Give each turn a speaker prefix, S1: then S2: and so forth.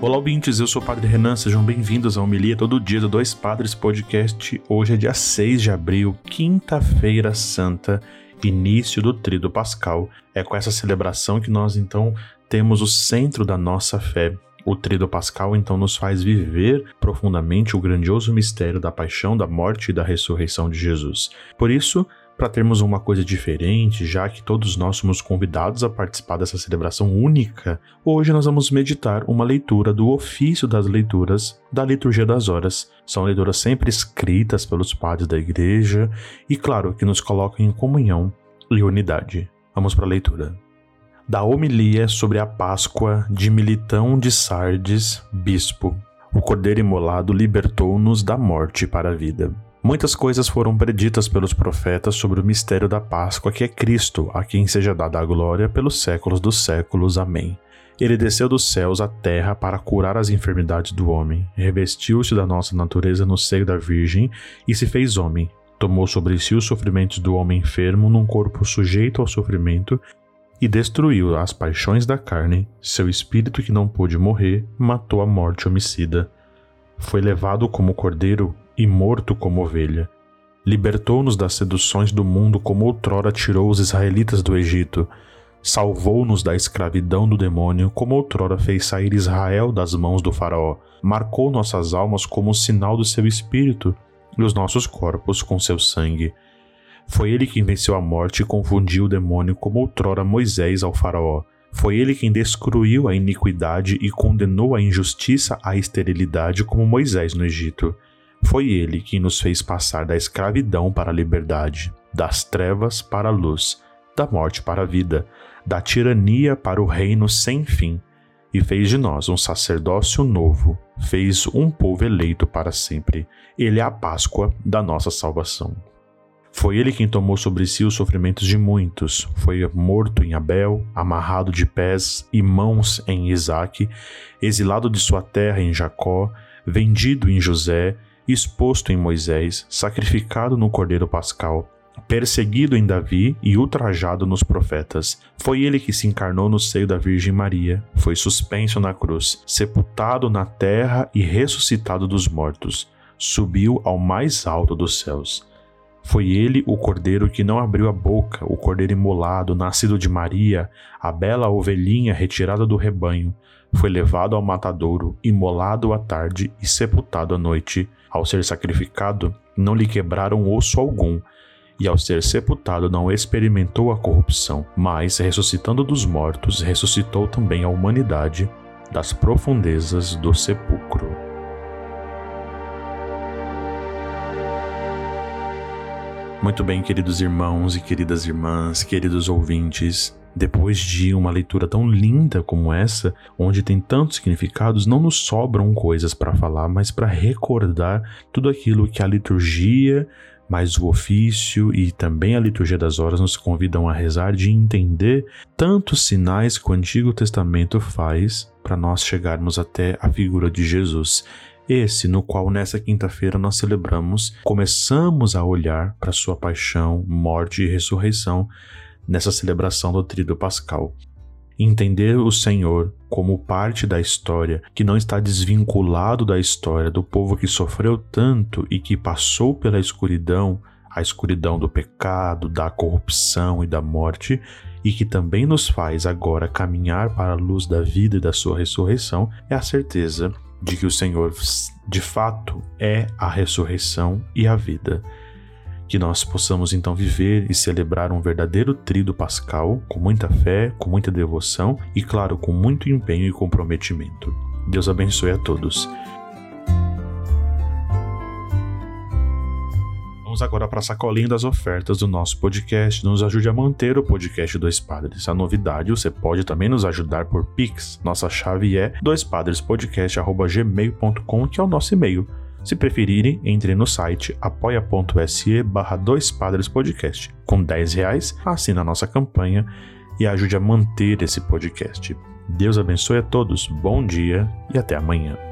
S1: Olá, ouvintes, eu sou o Padre Renan, sejam bem-vindos ao Homilia Todo Dia do Dois Padres Podcast. Hoje é dia 6 de abril, quinta-feira santa, início do Tríduo Pascal. É com essa celebração que nós então temos o centro da nossa fé. O Tríduo Pascal então nos faz viver profundamente o grandioso mistério da paixão, da morte e da ressurreição de Jesus. Por isso, para termos uma coisa diferente, já que todos nós somos convidados a participar dessa celebração única, hoje nós vamos meditar uma leitura do ofício das leituras da Liturgia das Horas. São leituras sempre escritas pelos padres da igreja e, claro, que nos colocam em comunhão e unidade. Vamos para a leitura. Da homilia sobre a Páscoa de Militão de Sardes, bispo. O cordeiro imolado libertou-nos da morte para a vida. Muitas coisas foram preditas pelos profetas sobre o mistério da Páscoa, que é Cristo, a quem seja dada a glória pelos séculos dos séculos. Amém. Ele desceu dos céus à terra para curar as enfermidades do homem, revestiu-se da nossa natureza no seio da Virgem e se fez homem. Tomou sobre si os sofrimentos do homem enfermo num corpo sujeito ao sofrimento e destruiu as paixões da carne. Seu espírito, que não pôde morrer, matou a morte homicida. Foi levado como cordeiro e morto como ovelha. Libertou-nos das seduções do mundo como outrora tirou os israelitas do Egito. Salvou-nos da escravidão do demônio, como outrora fez sair Israel das mãos do Faraó. Marcou nossas almas como sinal do seu espírito e os nossos corpos com seu sangue. Foi ele quem venceu a morte e confundiu o demônio, como outrora Moisés ao Faraó. Foi ele quem destruiu a iniquidade e condenou a injustiça à esterilidade, como Moisés no Egito. Foi ele quem nos fez passar da escravidão para a liberdade, das trevas para a luz, da morte para a vida, da tirania para o reino sem fim, e fez de nós um sacerdócio novo, fez um povo eleito para sempre. Ele é a Páscoa da nossa salvação. Foi ele quem tomou sobre si os sofrimentos de muitos, foi morto em Abel, amarrado de pés e mãos em Isaque, exilado de sua terra em Jacó, vendido em José, exposto em Moisés, sacrificado no Cordeiro Pascal, perseguido em Davi e ultrajado nos profetas. Foi ele que se encarnou no seio da Virgem Maria, foi suspenso na cruz, sepultado na terra e ressuscitado dos mortos. Subiu ao mais alto dos céus. Foi ele o cordeiro que não abriu a boca, o cordeiro imolado, nascido de Maria, a bela ovelhinha retirada do rebanho. Foi levado ao matadouro, imolado à tarde e sepultado à noite. Ao ser sacrificado, não lhe quebraram osso algum, e ao ser sepultado não experimentou a corrupção, mas, ressuscitando dos mortos, ressuscitou também a humanidade das profundezas do sepulcro. Muito bem, queridos irmãos e queridas irmãs, queridos ouvintes, depois de uma leitura tão linda como essa, onde tem tantos significados, não nos sobram coisas para falar, mas para recordar tudo aquilo que a liturgia, mais o ofício e também a liturgia das horas nos convidam a rezar, de entender tantos sinais que o Antigo Testamento faz para nós chegarmos até a figura de Jesus esse no qual nessa quinta-feira nós celebramos, começamos a olhar para sua paixão, morte e ressurreição nessa celebração do Tríduo Pascal. Entender o Senhor como parte da história, que não está desvinculado da história do povo que sofreu tanto e que passou pela escuridão, a escuridão do pecado, da corrupção e da morte, e que também nos faz agora caminhar para a luz da vida e da sua ressurreição, é a certeza de que o Senhor de fato é a ressurreição e a vida. Que nós possamos então viver e celebrar um verdadeiro trido pascal com muita fé, com muita devoção e, claro, com muito empenho e comprometimento. Deus abençoe a todos. Vamos agora para a sacolinha das ofertas do nosso podcast. Nos ajude a manter o podcast Dois Padres. A novidade, você pode também nos ajudar por Pix. Nossa chave é doispadrespodcast.gmail.com, que é o nosso e-mail. Se preferirem, entre no site apoia.se barra Dois. Com 10 reais, assine a nossa campanha e ajude a manter esse podcast. Deus abençoe a todos, bom dia e até amanhã.